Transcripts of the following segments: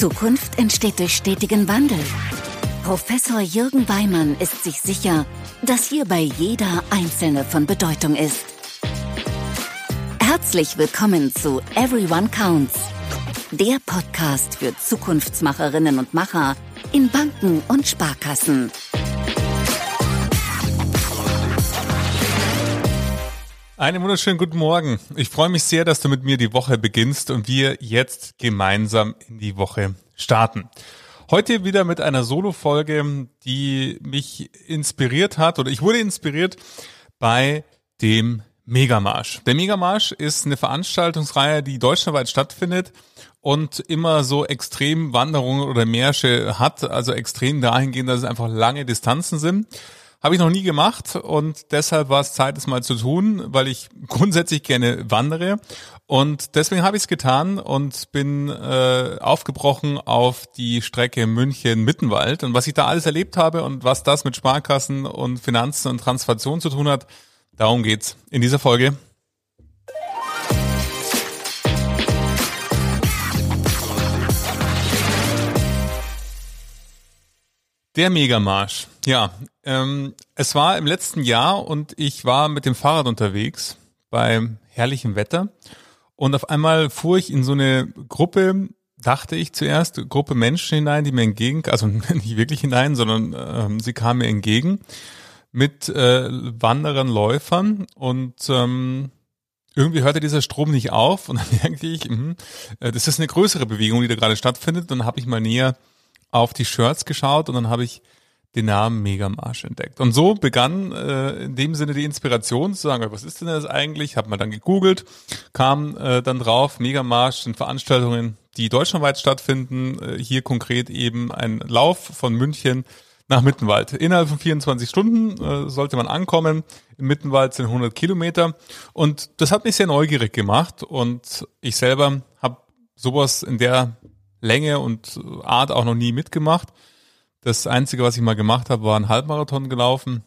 Zukunft entsteht durch stetigen Wandel. Professor Jürgen Weimann ist sich sicher, dass hierbei jeder Einzelne von Bedeutung ist. Herzlich willkommen zu Everyone Counts, der Podcast für Zukunftsmacherinnen und Macher in Banken und Sparkassen. Einen wunderschönen guten Morgen. Ich freue mich sehr, dass du mit mir die Woche beginnst und wir jetzt gemeinsam in die Woche starten. Heute wieder mit einer Solo-Folge, die mich inspiriert hat oder ich wurde inspiriert bei dem Megamarsch. Der Megamarsch ist eine Veranstaltungsreihe, die deutschlandweit stattfindet und immer so extrem Wanderungen oder Märsche hat, also extrem dahingehend, dass es einfach lange Distanzen sind. Habe ich noch nie gemacht und deshalb war es Zeit, es mal zu tun, weil ich grundsätzlich gerne wandere. Und deswegen habe ich es getan und bin äh, aufgebrochen auf die Strecke München-Mittenwald. Und was ich da alles erlebt habe und was das mit Sparkassen und Finanzen und Transformation zu tun hat, darum geht's in dieser Folge. Der Megamarsch. Ja, ähm, es war im letzten Jahr und ich war mit dem Fahrrad unterwegs bei herrlichem Wetter und auf einmal fuhr ich in so eine Gruppe, dachte ich zuerst, Gruppe Menschen hinein, die mir entgegen, also nicht wirklich hinein, sondern ähm, sie kamen mir entgegen mit äh, Wanderern, Läufern und ähm, irgendwie hörte dieser Strom nicht auf und dann merkte ich, mh, äh, das ist eine größere Bewegung, die da gerade stattfindet. Dann habe ich mal näher auf die Shirts geschaut und dann habe ich den Namen Megamarsch entdeckt. Und so begann äh, in dem Sinne die Inspiration zu sagen, was ist denn das eigentlich? Hab mal dann gegoogelt, kam äh, dann drauf, Megamarsch sind Veranstaltungen, die deutschlandweit stattfinden. Äh, hier konkret eben ein Lauf von München nach Mittenwald. Innerhalb von 24 Stunden äh, sollte man ankommen. Im Mittenwald sind 100 Kilometer. Und das hat mich sehr neugierig gemacht. Und ich selber habe sowas in der Länge und Art auch noch nie mitgemacht. Das Einzige, was ich mal gemacht habe, war ein Halbmarathon gelaufen.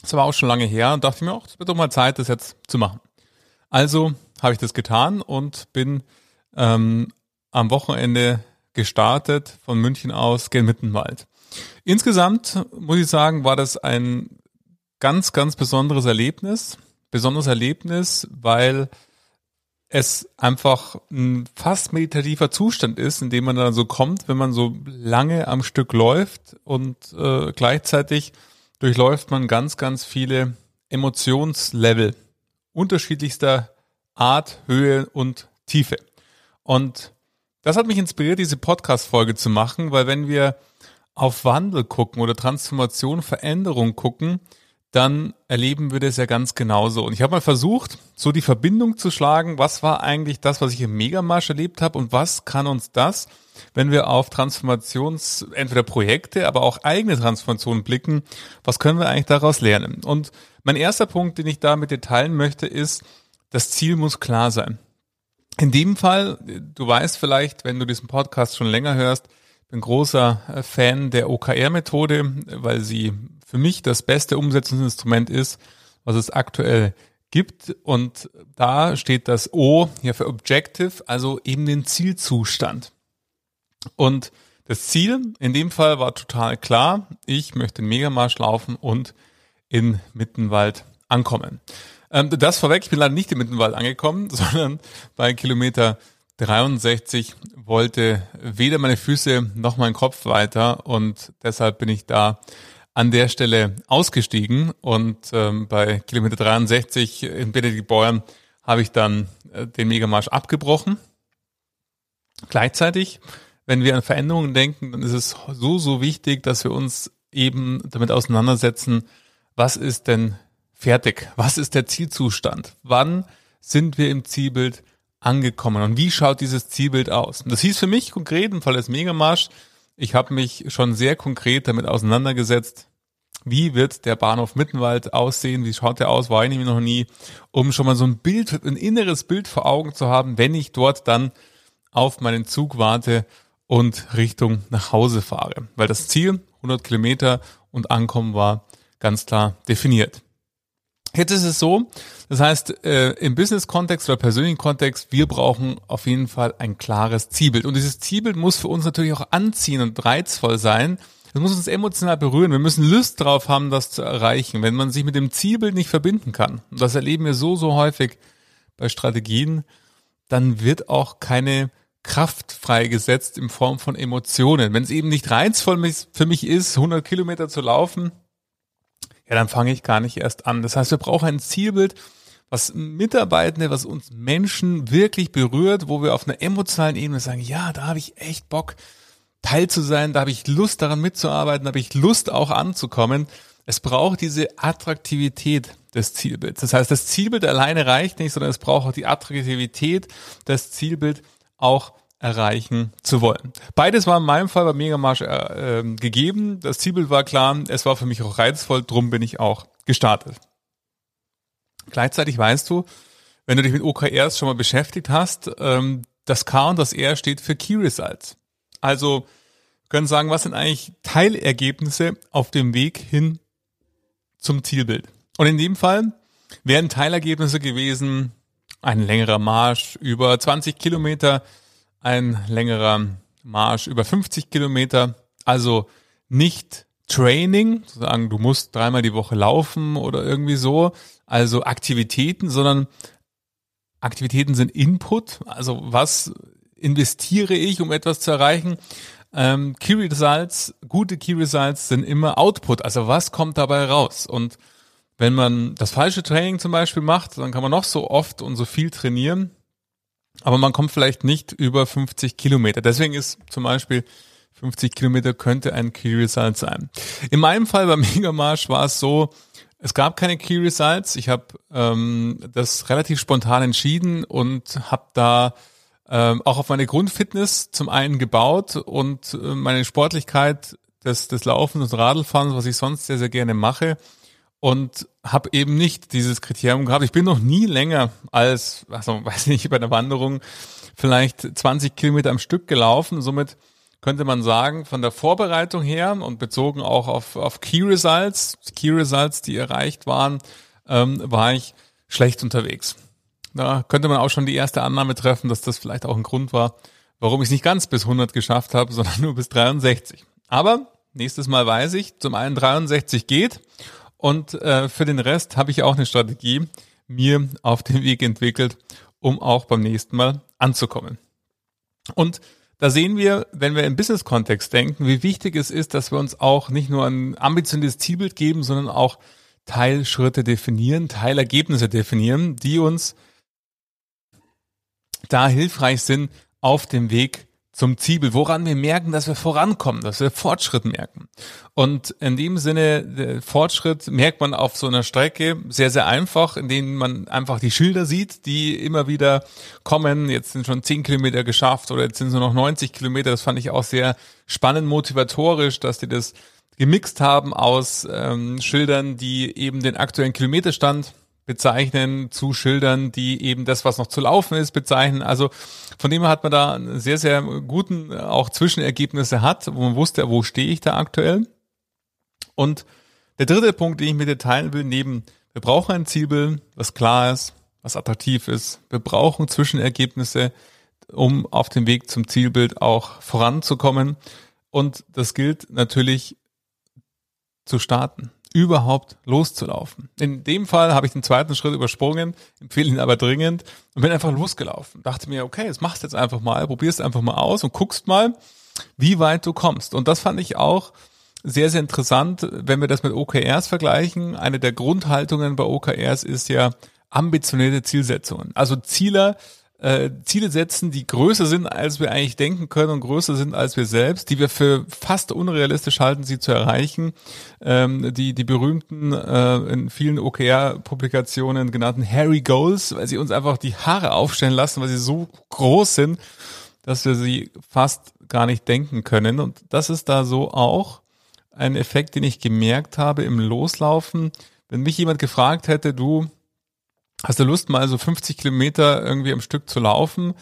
Das war auch schon lange her und dachte mir auch, es wird doch mal Zeit, das jetzt zu machen. Also habe ich das getan und bin ähm, am Wochenende gestartet von München aus gen Mittenwald. Insgesamt muss ich sagen, war das ein ganz, ganz besonderes Erlebnis. Besonderes Erlebnis, weil es einfach ein fast meditativer Zustand ist, in dem man dann so kommt, wenn man so lange am Stück läuft und äh, gleichzeitig durchläuft man ganz, ganz viele Emotionslevel unterschiedlichster Art, Höhe und Tiefe. Und das hat mich inspiriert, diese Podcast-Folge zu machen, weil wenn wir auf Wandel gucken oder Transformation, Veränderung gucken, dann erleben wir das ja ganz genauso. Und ich habe mal versucht, so die Verbindung zu schlagen, was war eigentlich das, was ich im Megamarsch erlebt habe und was kann uns das, wenn wir auf Transformations, entweder Projekte, aber auch eigene Transformationen blicken, was können wir eigentlich daraus lernen? Und mein erster Punkt, den ich da mit dir teilen möchte, ist, das Ziel muss klar sein. In dem Fall, du weißt vielleicht, wenn du diesen Podcast schon länger hörst, bin großer Fan der OKR-Methode, weil sie für mich das beste Umsetzungsinstrument ist, was es aktuell gibt. Und da steht das O hier für Objective, also eben den Zielzustand. Und das Ziel in dem Fall war total klar. Ich möchte den Megamarsch laufen und in Mittenwald ankommen. Ähm, das vorweg, ich bin leider nicht in Mittenwald angekommen, sondern bei Kilometer 63 wollte weder meine Füße noch mein Kopf weiter und deshalb bin ich da an der Stelle ausgestiegen und ähm, bei Kilometer 63 in Benediktbeuern habe ich dann äh, den Megamarsch abgebrochen. Gleichzeitig, wenn wir an Veränderungen denken, dann ist es so, so wichtig, dass wir uns eben damit auseinandersetzen, was ist denn fertig? Was ist der Zielzustand? Wann sind wir im Zielbild angekommen? Und wie schaut dieses Zielbild aus? Und das hieß für mich konkret im Fall des Megamarsch, ich habe mich schon sehr konkret damit auseinandergesetzt, wie wird der Bahnhof Mittenwald aussehen? Wie schaut der aus? War ich nämlich noch nie, um schon mal so ein Bild, ein inneres Bild vor Augen zu haben, wenn ich dort dann auf meinen Zug warte und Richtung nach Hause fahre. Weil das Ziel 100 Kilometer und Ankommen war ganz klar definiert. Jetzt ist es so, das heißt, äh, im Business-Kontext oder persönlichen Kontext, wir brauchen auf jeden Fall ein klares Zielbild. Und dieses Zielbild muss für uns natürlich auch anziehen und reizvoll sein. Es muss uns emotional berühren. Wir müssen Lust drauf haben, das zu erreichen. Wenn man sich mit dem Zielbild nicht verbinden kann, und das erleben wir so, so häufig bei Strategien, dann wird auch keine Kraft freigesetzt in Form von Emotionen. Wenn es eben nicht reizvoll für mich ist, 100 Kilometer zu laufen, ja, dann fange ich gar nicht erst an. Das heißt, wir brauchen ein Zielbild, was Mitarbeitende, was uns Menschen wirklich berührt, wo wir auf einer emotionalen Ebene sagen, ja, da habe ich echt Bock, Teil zu sein, da habe ich Lust daran mitzuarbeiten, da habe ich Lust auch anzukommen. Es braucht diese Attraktivität des Zielbilds. Das heißt, das Zielbild alleine reicht nicht, sondern es braucht auch die Attraktivität, das Zielbild auch erreichen zu wollen. Beides war in meinem Fall bei Megamarsch äh, äh, gegeben. Das Zielbild war klar, es war für mich auch reizvoll, drum bin ich auch gestartet. Gleichzeitig weißt du, wenn du dich mit OKRs schon mal beschäftigt hast, ähm, das K und das R steht für Key Results. Also können sagen, was sind eigentlich Teilergebnisse auf dem Weg hin zum Zielbild. Und in dem Fall wären Teilergebnisse gewesen, ein längerer Marsch über 20 Kilometer, ein längerer Marsch über 50 Kilometer, also nicht Training, sozusagen du musst dreimal die Woche laufen oder irgendwie so, also Aktivitäten, sondern Aktivitäten sind Input, also was investiere ich, um etwas zu erreichen. Ähm, Key Results, gute Key Results sind immer Output, also was kommt dabei raus? Und wenn man das falsche Training zum Beispiel macht, dann kann man noch so oft und so viel trainieren, aber man kommt vielleicht nicht über 50 Kilometer. Deswegen ist zum Beispiel 50 Kilometer könnte ein Key Result sein. In meinem Fall beim Megamarsch war es so, es gab keine Key Results. Ich habe ähm, das relativ spontan entschieden und habe da ähm, auch auf meine Grundfitness zum einen gebaut und äh, meine Sportlichkeit des, des Laufens und Radlfahrens, was ich sonst sehr, sehr gerne mache, und habe eben nicht dieses Kriterium gehabt. Ich bin noch nie länger als, also weiß nicht, bei einer Wanderung vielleicht 20 Kilometer am Stück gelaufen. Somit könnte man sagen, von der Vorbereitung her und bezogen auch auf, auf Key Results, Key Results, die erreicht waren, ähm, war ich schlecht unterwegs. Da könnte man auch schon die erste Annahme treffen, dass das vielleicht auch ein Grund war, warum ich es nicht ganz bis 100 geschafft habe, sondern nur bis 63. Aber nächstes Mal weiß ich, zum einen 63 geht und äh, für den Rest habe ich auch eine Strategie mir auf den Weg entwickelt, um auch beim nächsten Mal anzukommen. Und da sehen wir, wenn wir im Business-Kontext denken, wie wichtig es ist, dass wir uns auch nicht nur ein ambitioniertes Zielbild geben, sondern auch Teilschritte definieren, Teilergebnisse definieren, die uns da hilfreich sind auf dem Weg zum Ziel, woran wir merken, dass wir vorankommen, dass wir Fortschritt merken. Und in dem Sinne, Fortschritt merkt man auf so einer Strecke sehr, sehr einfach, indem man einfach die Schilder sieht, die immer wieder kommen. Jetzt sind schon 10 Kilometer geschafft oder jetzt sind es nur noch 90 Kilometer. Das fand ich auch sehr spannend motivatorisch, dass die das gemixt haben aus ähm, Schildern, die eben den aktuellen Kilometerstand bezeichnen zu Schildern, die eben das, was noch zu laufen ist, bezeichnen. Also von dem hat man da sehr, sehr guten auch Zwischenergebnisse hat, wo man wusste, wo stehe ich da aktuell. Und der dritte Punkt, den ich mit dir teilen will, neben wir brauchen ein Zielbild, was klar ist, was attraktiv ist. Wir brauchen Zwischenergebnisse, um auf dem Weg zum Zielbild auch voranzukommen. Und das gilt natürlich zu starten überhaupt loszulaufen. In dem Fall habe ich den zweiten Schritt übersprungen, empfehle ihn aber dringend und bin einfach losgelaufen. Dachte mir, okay, das machst du jetzt einfach mal, probierst einfach mal aus und guckst mal, wie weit du kommst. Und das fand ich auch sehr, sehr interessant, wenn wir das mit OKRs vergleichen. Eine der Grundhaltungen bei OKRs ist ja ambitionierte Zielsetzungen. Also Ziele, äh, Ziele setzen, die größer sind, als wir eigentlich denken können und größer sind als wir selbst, die wir für fast unrealistisch halten, sie zu erreichen. Ähm, die, die berühmten, äh, in vielen OKR-Publikationen genannten Harry Goals, weil sie uns einfach die Haare aufstellen lassen, weil sie so groß sind, dass wir sie fast gar nicht denken können. Und das ist da so auch ein Effekt, den ich gemerkt habe im Loslaufen. Wenn mich jemand gefragt hätte, du, hast du Lust, mal so 50 Kilometer irgendwie am Stück zu laufen,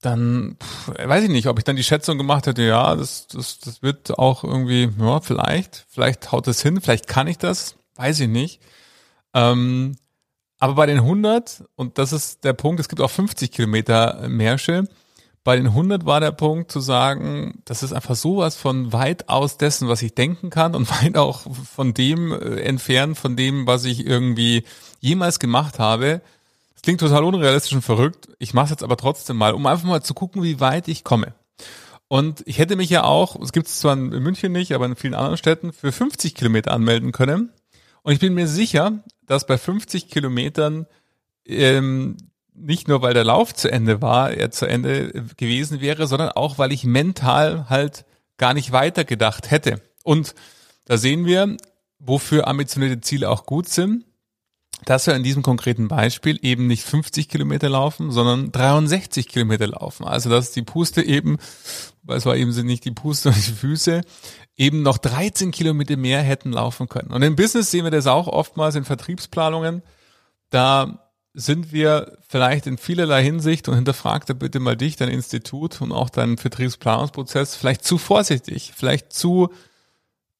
dann pff, weiß ich nicht, ob ich dann die Schätzung gemacht hätte, ja, das, das, das wird auch irgendwie, ja, vielleicht, vielleicht haut es hin, vielleicht kann ich das, weiß ich nicht. Ähm, aber bei den 100, und das ist der Punkt, es gibt auch 50 Kilometer Märsche, bei den 100 war der Punkt zu sagen, das ist einfach sowas von weit aus dessen, was ich denken kann und weit auch von dem äh, entfernt, von dem, was ich irgendwie jemals gemacht habe. Das klingt total unrealistisch und verrückt. Ich mache es jetzt aber trotzdem mal, um einfach mal zu gucken, wie weit ich komme. Und ich hätte mich ja auch, es gibt es zwar in München nicht, aber in vielen anderen Städten, für 50 Kilometer anmelden können. Und ich bin mir sicher, dass bei 50 Kilometern ähm, nicht nur, weil der Lauf zu Ende war, er zu Ende gewesen wäre, sondern auch, weil ich mental halt gar nicht weitergedacht hätte. Und da sehen wir, wofür ambitionierte Ziele auch gut sind, dass wir in diesem konkreten Beispiel eben nicht 50 Kilometer laufen, sondern 63 Kilometer laufen. Also dass die Puste eben, weil es war eben nicht die Puste und die Füße, eben noch 13 Kilometer mehr hätten laufen können. Und im Business sehen wir das auch oftmals in Vertriebsplanungen. Da sind wir vielleicht in vielerlei Hinsicht und hinterfragt da bitte mal dich, dein Institut und auch deinen Vertriebsplanungsprozess vielleicht zu vorsichtig, vielleicht zu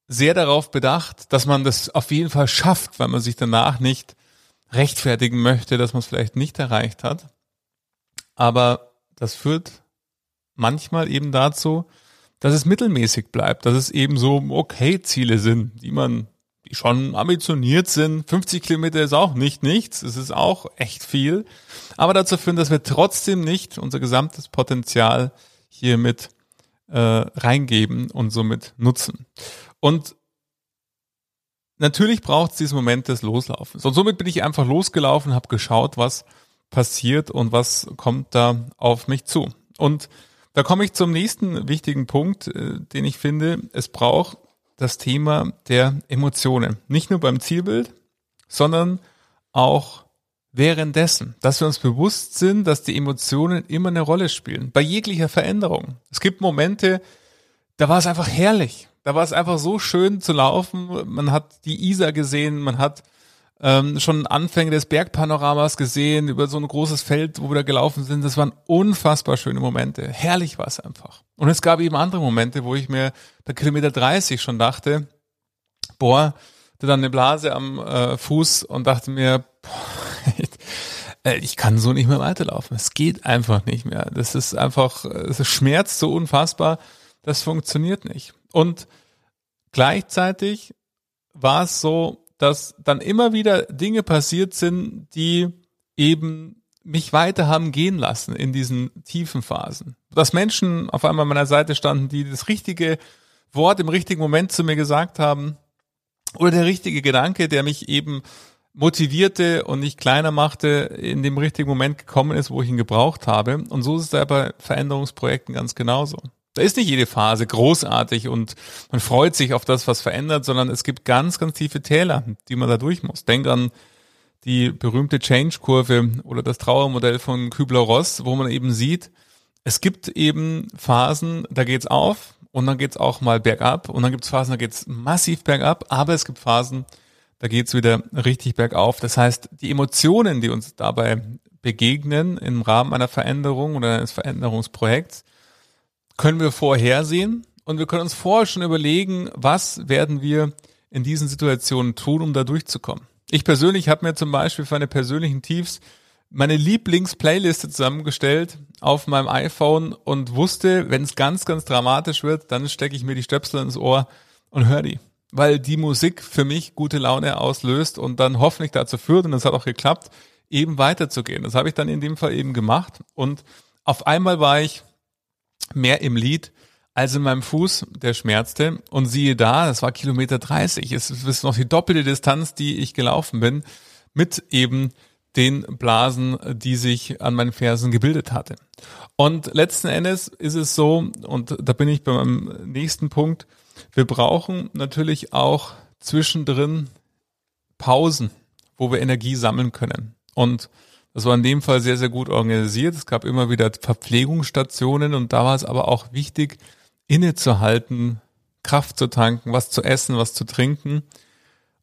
sehr darauf bedacht, dass man das auf jeden Fall schafft, weil man sich danach nicht rechtfertigen möchte, dass man es vielleicht nicht erreicht hat. Aber das führt manchmal eben dazu, dass es mittelmäßig bleibt, dass es eben so okay Ziele sind, die man die schon ambitioniert sind. 50 Kilometer ist auch nicht nichts, es ist auch echt viel. Aber dazu führen, dass wir trotzdem nicht unser gesamtes Potenzial hier mit äh, reingeben und somit nutzen. Und natürlich braucht es diesen Moment des Loslaufens. Und somit bin ich einfach losgelaufen, habe geschaut, was passiert und was kommt da auf mich zu. Und da komme ich zum nächsten wichtigen Punkt, äh, den ich finde, es braucht das Thema der Emotionen. Nicht nur beim Zielbild, sondern auch währenddessen, dass wir uns bewusst sind, dass die Emotionen immer eine Rolle spielen. Bei jeglicher Veränderung. Es gibt Momente, da war es einfach herrlich. Da war es einfach so schön zu laufen. Man hat die Isar gesehen, man hat ähm, schon Anfänge des Bergpanoramas gesehen, über so ein großes Feld, wo wir da gelaufen sind. Das waren unfassbar schöne Momente. Herrlich war es einfach. Und es gab eben andere Momente, wo ich mir bei Kilometer 30 schon dachte, boah, hatte dann eine Blase am äh, Fuß und dachte mir, boah, äh, ich kann so nicht mehr weiterlaufen. Es geht einfach nicht mehr. Das ist einfach, es schmerzt so unfassbar. Das funktioniert nicht. Und gleichzeitig war es so, dass dann immer wieder Dinge passiert sind, die eben mich weiter haben gehen lassen in diesen tiefen Phasen. Dass Menschen auf einmal an meiner Seite standen, die das richtige Wort im richtigen Moment zu mir gesagt haben oder der richtige Gedanke, der mich eben motivierte und nicht kleiner machte, in dem richtigen Moment gekommen ist, wo ich ihn gebraucht habe. Und so ist es da bei Veränderungsprojekten ganz genauso. Da ist nicht jede Phase großartig und man freut sich auf das, was verändert, sondern es gibt ganz, ganz tiefe Täler, die man da durch muss. Denk an die berühmte Change-Kurve oder das Trauermodell von Kübler-Ross, wo man eben sieht, es gibt eben Phasen, da geht's auf und dann geht's auch mal bergab und dann gibt's Phasen, da geht's massiv bergab, aber es gibt Phasen, da geht's wieder richtig bergauf. Das heißt, die Emotionen, die uns dabei begegnen im Rahmen einer Veränderung oder eines Veränderungsprojekts, können wir vorhersehen und wir können uns vorher schon überlegen, was werden wir in diesen Situationen tun, um da durchzukommen. Ich persönlich habe mir zum Beispiel für meine persönlichen Tiefs meine Lieblings-Playliste zusammengestellt auf meinem iPhone und wusste, wenn es ganz, ganz dramatisch wird, dann stecke ich mir die Stöpsel ins Ohr und höre die. Weil die Musik für mich gute Laune auslöst und dann hoffentlich dazu führt, und das hat auch geklappt, eben weiterzugehen. Das habe ich dann in dem Fall eben gemacht und auf einmal war ich mehr im Lied als in meinem Fuß, der schmerzte. Und siehe da, das war Kilometer 30. Es ist noch die doppelte Distanz, die ich gelaufen bin, mit eben den Blasen, die sich an meinen Fersen gebildet hatte. Und letzten Endes ist es so, und da bin ich beim nächsten Punkt, wir brauchen natürlich auch zwischendrin Pausen, wo wir Energie sammeln können. Und das war in dem Fall sehr, sehr gut organisiert. Es gab immer wieder Verpflegungsstationen und da war es aber auch wichtig, innezuhalten, Kraft zu tanken, was zu essen, was zu trinken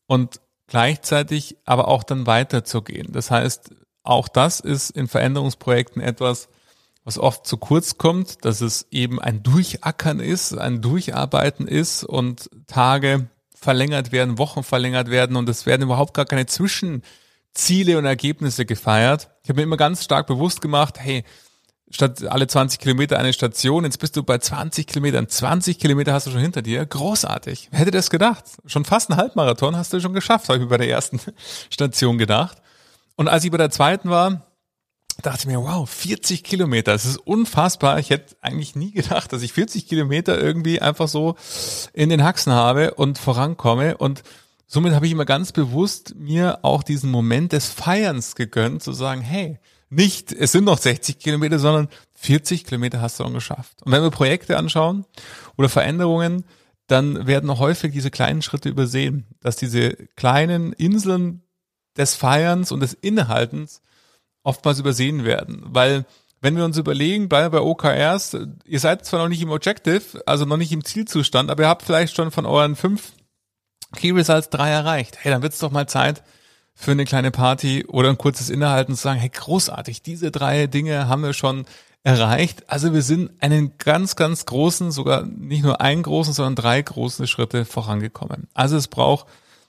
und gleichzeitig aber auch dann weiterzugehen. Das heißt, auch das ist in Veränderungsprojekten etwas, was oft zu kurz kommt, dass es eben ein Durchackern ist, ein Durcharbeiten ist und Tage verlängert werden, Wochen verlängert werden und es werden überhaupt gar keine Zwischenziele und Ergebnisse gefeiert. Ich habe mir immer ganz stark bewusst gemacht, hey, statt alle 20 Kilometer eine Station, jetzt bist du bei 20 Kilometern. 20 Kilometer hast du schon hinter dir. Großartig. Wer hätte das gedacht? Schon fast ein Halbmarathon hast du schon geschafft, habe ich bei der ersten Station gedacht. Und als ich bei der zweiten war, dachte ich mir, wow, 40 Kilometer, das ist unfassbar. Ich hätte eigentlich nie gedacht, dass ich 40 Kilometer irgendwie einfach so in den Haxen habe und vorankomme. Und somit habe ich immer ganz bewusst mir auch diesen Moment des Feierns gegönnt, zu sagen, hey, nicht, es sind noch 60 Kilometer, sondern 40 Kilometer hast du schon geschafft. Und wenn wir Projekte anschauen oder Veränderungen, dann werden häufig diese kleinen Schritte übersehen, dass diese kleinen Inseln des Feierns und des Innehaltens oftmals übersehen werden. Weil wenn wir uns überlegen, bei, bei OKRs, ihr seid zwar noch nicht im Objective, also noch nicht im Zielzustand, aber ihr habt vielleicht schon von euren fünf Key Results drei erreicht. Hey, dann wird's doch mal Zeit für eine kleine Party oder ein kurzes Innehalten zu sagen, hey, großartig, diese drei Dinge haben wir schon erreicht. Also wir sind einen ganz, ganz großen, sogar nicht nur einen großen, sondern drei große Schritte vorangekommen. Also es braucht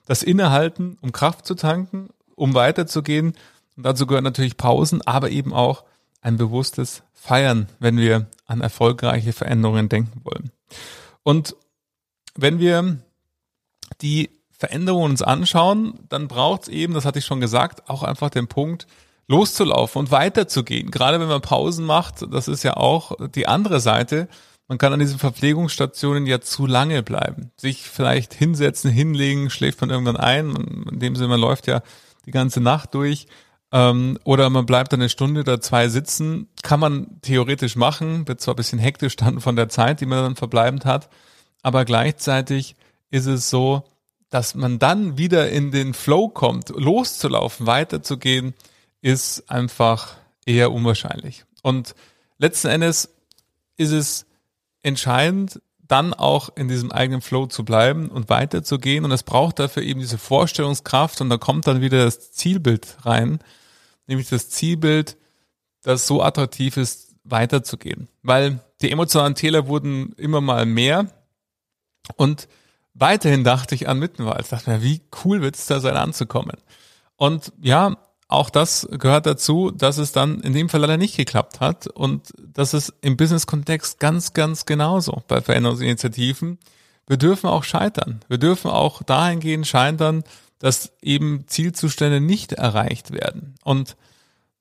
das Innehalten, um Kraft zu tanken, um weiterzugehen. Und dazu gehören natürlich Pausen, aber eben auch ein bewusstes Feiern, wenn wir an erfolgreiche Veränderungen denken wollen. Und wenn wir die Veränderungen uns anschauen, dann braucht es eben, das hatte ich schon gesagt, auch einfach den Punkt, loszulaufen und weiterzugehen. Gerade wenn man Pausen macht, das ist ja auch die andere Seite. Man kann an diesen Verpflegungsstationen ja zu lange bleiben. Sich vielleicht hinsetzen, hinlegen, schläft man irgendwann ein. In dem Sinne, man läuft ja die ganze Nacht durch. Ähm, oder man bleibt eine Stunde oder zwei sitzen. Kann man theoretisch machen, wird zwar ein bisschen hektisch dann von der Zeit, die man dann verbleibend hat. Aber gleichzeitig ist es so, dass man dann wieder in den Flow kommt, loszulaufen, weiterzugehen, ist einfach eher unwahrscheinlich. Und letzten Endes ist es entscheidend, dann auch in diesem eigenen Flow zu bleiben und weiterzugehen. Und es braucht dafür eben diese Vorstellungskraft und da kommt dann wieder das Zielbild rein, nämlich das Zielbild, das so attraktiv ist, weiterzugehen. Weil die emotionalen Täler wurden immer mal mehr und weiterhin dachte ich an Mittenwald. Dachte mir, wie cool wird es da sein anzukommen? Und ja, auch das gehört dazu, dass es dann in dem Fall leider nicht geklappt hat und das ist im Business-Kontext ganz, ganz genauso bei Veränderungsinitiativen. Wir dürfen auch scheitern. Wir dürfen auch dahingehend scheitern, dass eben Zielzustände nicht erreicht werden. Und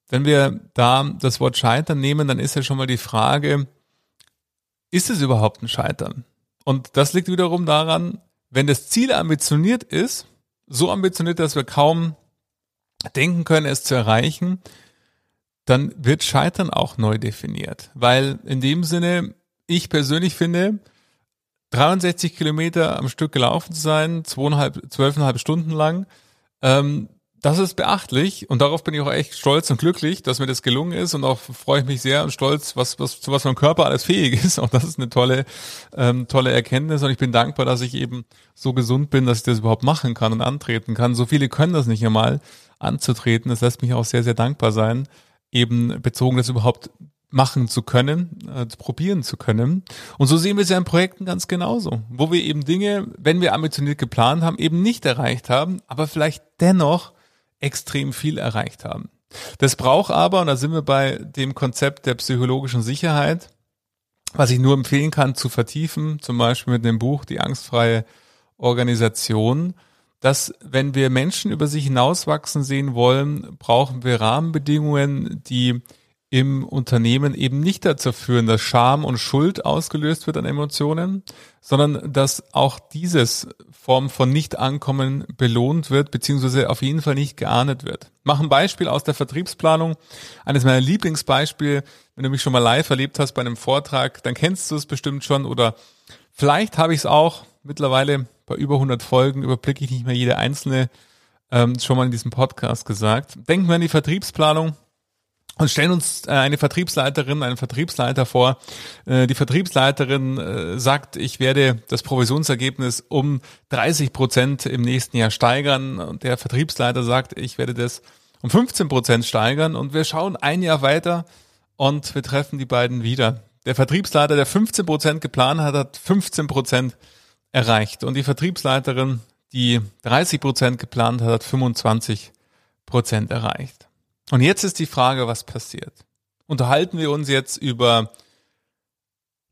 wenn wir da das Wort Scheitern nehmen, dann ist ja schon mal die Frage, ist es überhaupt ein Scheitern? Und das liegt wiederum daran, wenn das Ziel ambitioniert ist, so ambitioniert, dass wir kaum denken können, es zu erreichen, dann wird Scheitern auch neu definiert. Weil in dem Sinne, ich persönlich finde, 63 Kilometer am Stück gelaufen zu sein, zweieinhalb, zwölfeinhalb Stunden lang, ähm, das ist beachtlich und darauf bin ich auch echt stolz und glücklich, dass mir das gelungen ist und auch freue ich mich sehr und stolz, was, was, zu was mein Körper alles fähig ist. Auch das ist eine tolle, ähm, tolle Erkenntnis und ich bin dankbar, dass ich eben so gesund bin, dass ich das überhaupt machen kann und antreten kann. So viele können das nicht einmal anzutreten. Das lässt mich auch sehr, sehr dankbar sein, eben bezogen, das überhaupt machen zu können, äh, probieren zu können. Und so sehen wir es ja in Projekten ganz genauso, wo wir eben Dinge, wenn wir ambitioniert geplant haben, eben nicht erreicht haben, aber vielleicht dennoch extrem viel erreicht haben. Das braucht aber, und da sind wir bei dem Konzept der psychologischen Sicherheit, was ich nur empfehlen kann zu vertiefen, zum Beispiel mit dem Buch Die angstfreie Organisation, dass wenn wir Menschen über sich hinauswachsen sehen wollen, brauchen wir Rahmenbedingungen, die im Unternehmen eben nicht dazu führen, dass Scham und Schuld ausgelöst wird an Emotionen, sondern dass auch dieses Form von Nicht-Ankommen belohnt wird, beziehungsweise auf jeden Fall nicht geahndet wird. Mach ein Beispiel aus der Vertriebsplanung. Eines meiner Lieblingsbeispiele, wenn du mich schon mal live erlebt hast bei einem Vortrag, dann kennst du es bestimmt schon oder vielleicht habe ich es auch mittlerweile bei über 100 Folgen, überblicke ich nicht mehr jede einzelne, ähm, schon mal in diesem Podcast gesagt. Denken wir an die Vertriebsplanung und stellen uns äh, eine Vertriebsleiterin, einen Vertriebsleiter vor. Äh, die Vertriebsleiterin äh, sagt, ich werde das Provisionsergebnis um 30 Prozent im nächsten Jahr steigern. Und der Vertriebsleiter sagt, ich werde das um 15 Prozent steigern. Und wir schauen ein Jahr weiter und wir treffen die beiden wieder. Der Vertriebsleiter, der 15 Prozent geplant hat, hat 15 Prozent erreicht. Und die Vertriebsleiterin, die 30 Prozent geplant hat, hat 25 Prozent erreicht. Und jetzt ist die Frage, was passiert? Unterhalten wir uns jetzt über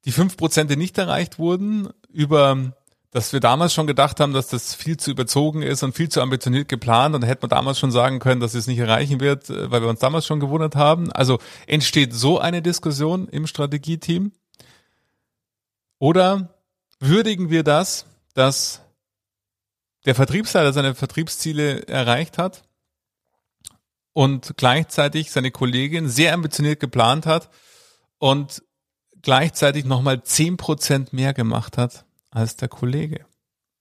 die fünf Prozent, die nicht erreicht wurden, über dass wir damals schon gedacht haben, dass das viel zu überzogen ist und viel zu ambitioniert geplant und hätte man damals schon sagen können, dass es nicht erreichen wird, äh, weil wir uns damals schon gewundert haben. Also entsteht so eine Diskussion im Strategieteam? Oder würdigen wir das, dass der Vertriebsleiter seine Vertriebsziele erreicht hat und gleichzeitig seine Kollegin sehr ambitioniert geplant hat und gleichzeitig nochmal zehn Prozent mehr gemacht hat als der Kollege.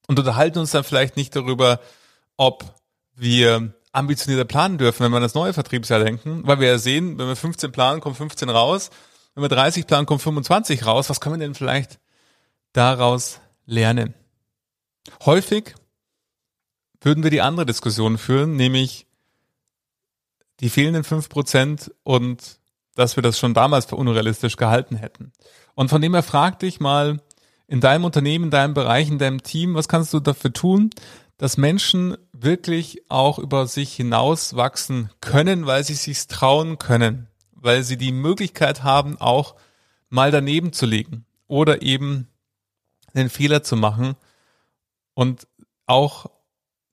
Und unterhalten uns dann vielleicht nicht darüber, ob wir ambitionierter planen dürfen, wenn wir an das neue Vertriebsjahr denken, weil wir ja sehen, wenn wir 15 planen, kommt 15 raus, wenn wir 30 planen, kommt 25 raus. Was können wir denn vielleicht daraus lernen? Häufig würden wir die andere Diskussion führen, nämlich die fehlenden 5% und dass wir das schon damals für unrealistisch gehalten hätten. Und von dem her frag dich mal, in deinem Unternehmen, in deinem Bereich, in deinem Team, was kannst du dafür tun, dass Menschen wirklich auch über sich hinaus wachsen können, weil sie sich trauen können, weil sie die Möglichkeit haben, auch mal daneben zu liegen oder eben einen Fehler zu machen und auch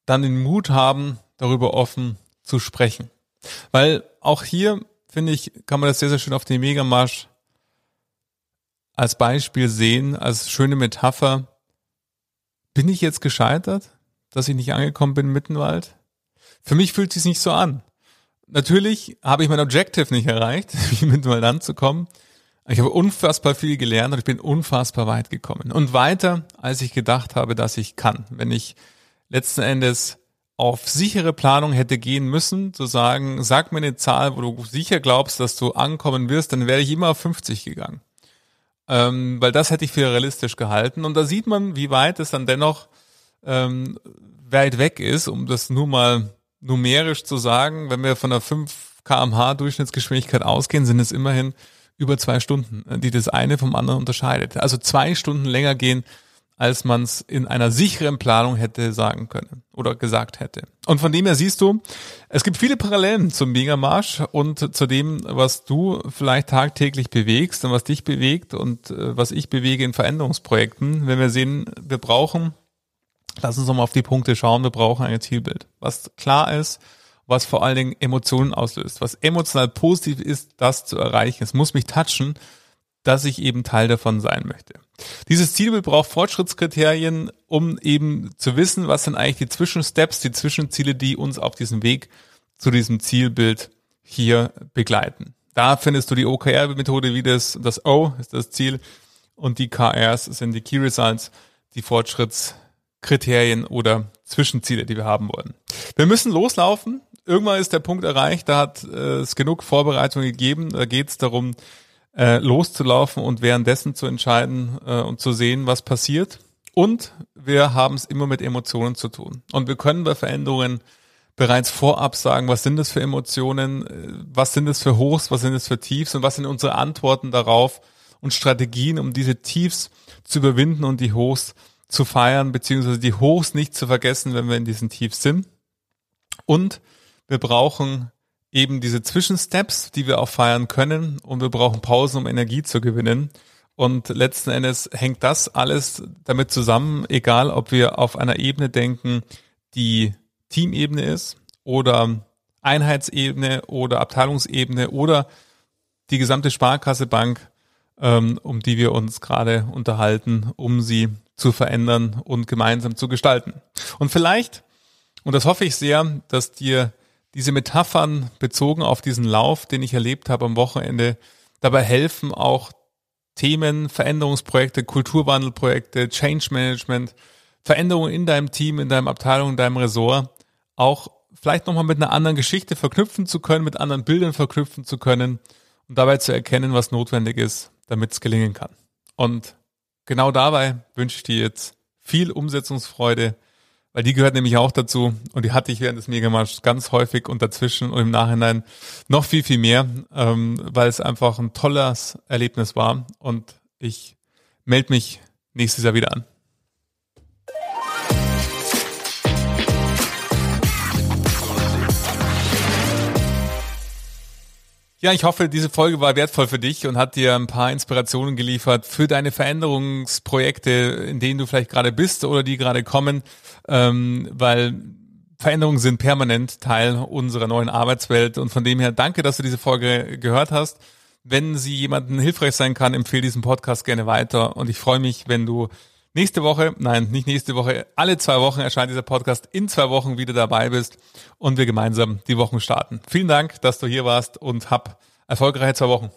dann den Mut haben, darüber offen zu sprechen. Weil auch hier, finde ich, kann man das sehr, sehr schön auf den Megamarsch als Beispiel sehen, als schöne Metapher. Bin ich jetzt gescheitert, dass ich nicht angekommen bin im Mittenwald? Für mich fühlt es sich nicht so an. Natürlich habe ich mein Objective nicht erreicht, im Mittenwald anzukommen. Ich habe unfassbar viel gelernt und ich bin unfassbar weit gekommen. Und weiter, als ich gedacht habe, dass ich kann. Wenn ich letzten Endes auf sichere Planung hätte gehen müssen, zu sagen, sag mir eine Zahl, wo du sicher glaubst, dass du ankommen wirst, dann wäre ich immer auf 50 gegangen ähm, weil das hätte ich für realistisch gehalten. Und da sieht man, wie weit es dann dennoch ähm, weit weg ist, um das nur mal numerisch zu sagen. Wenn wir von einer 5 kmh Durchschnittsgeschwindigkeit ausgehen, sind es immerhin über zwei Stunden, die das eine vom anderen unterscheidet. Also zwei Stunden länger gehen als man es in einer sicheren Planung hätte sagen können oder gesagt hätte. Und von dem her siehst du, es gibt viele Parallelen zum Megamarsch und zu dem, was du vielleicht tagtäglich bewegst und was dich bewegt und äh, was ich bewege in Veränderungsprojekten. Wenn wir sehen, wir brauchen, lass uns nochmal auf die Punkte schauen, wir brauchen ein Zielbild, was klar ist, was vor allen Dingen Emotionen auslöst, was emotional positiv ist, das zu erreichen. Es muss mich touchen dass ich eben Teil davon sein möchte. Dieses Zielbild braucht Fortschrittskriterien, um eben zu wissen, was sind eigentlich die Zwischensteps, die Zwischenziele, die uns auf diesem Weg zu diesem Zielbild hier begleiten. Da findest du die OKR-Methode, wie das, das O ist das Ziel und die KRs sind die Key Results, die Fortschrittskriterien oder Zwischenziele, die wir haben wollen. Wir müssen loslaufen. Irgendwann ist der Punkt erreicht, da hat äh, es genug Vorbereitung gegeben. Da geht es darum, äh, loszulaufen und währenddessen zu entscheiden äh, und zu sehen, was passiert. Und wir haben es immer mit Emotionen zu tun. Und wir können bei Veränderungen bereits vorab sagen, was sind das für Emotionen, äh, was sind das für Hochs, was sind das für Tiefs und was sind unsere Antworten darauf und Strategien, um diese Tiefs zu überwinden und die Hochs zu feiern, beziehungsweise die Hochs nicht zu vergessen, wenn wir in diesen Tiefs sind. Und wir brauchen eben diese Zwischensteps, die wir auch feiern können und wir brauchen Pausen, um Energie zu gewinnen. Und letzten Endes hängt das alles damit zusammen, egal ob wir auf einer Ebene denken, die Teamebene ist oder Einheitsebene oder Abteilungsebene oder die gesamte Sparkasse Bank, ähm, um die wir uns gerade unterhalten, um sie zu verändern und gemeinsam zu gestalten. Und vielleicht, und das hoffe ich sehr, dass dir diese Metaphern bezogen auf diesen Lauf, den ich erlebt habe am Wochenende, dabei helfen auch Themen, Veränderungsprojekte, Kulturwandelprojekte, Change Management, Veränderungen in deinem Team, in deinem Abteilung, in deinem Ressort auch vielleicht nochmal mit einer anderen Geschichte verknüpfen zu können, mit anderen Bildern verknüpfen zu können und dabei zu erkennen, was notwendig ist, damit es gelingen kann. Und genau dabei wünsche ich dir jetzt viel Umsetzungsfreude, weil die gehört nämlich auch dazu und die hatte ich während des Megamarsch ganz häufig und dazwischen und im Nachhinein noch viel, viel mehr, ähm, weil es einfach ein tolles Erlebnis war und ich melde mich nächstes Jahr wieder an. Ja, ich hoffe, diese Folge war wertvoll für dich und hat dir ein paar Inspirationen geliefert für deine Veränderungsprojekte, in denen du vielleicht gerade bist oder die gerade kommen, ähm, weil Veränderungen sind permanent Teil unserer neuen Arbeitswelt und von dem her danke, dass du diese Folge gehört hast. Wenn sie jemandem hilfreich sein kann, empfehle diesen Podcast gerne weiter und ich freue mich, wenn du nächste Woche, nein, nicht nächste Woche, alle zwei Wochen erscheint dieser Podcast, in zwei Wochen wieder dabei bist und wir gemeinsam die Wochen starten. Vielen Dank, dass du hier warst und hab erfolgreiche zwei Wochen.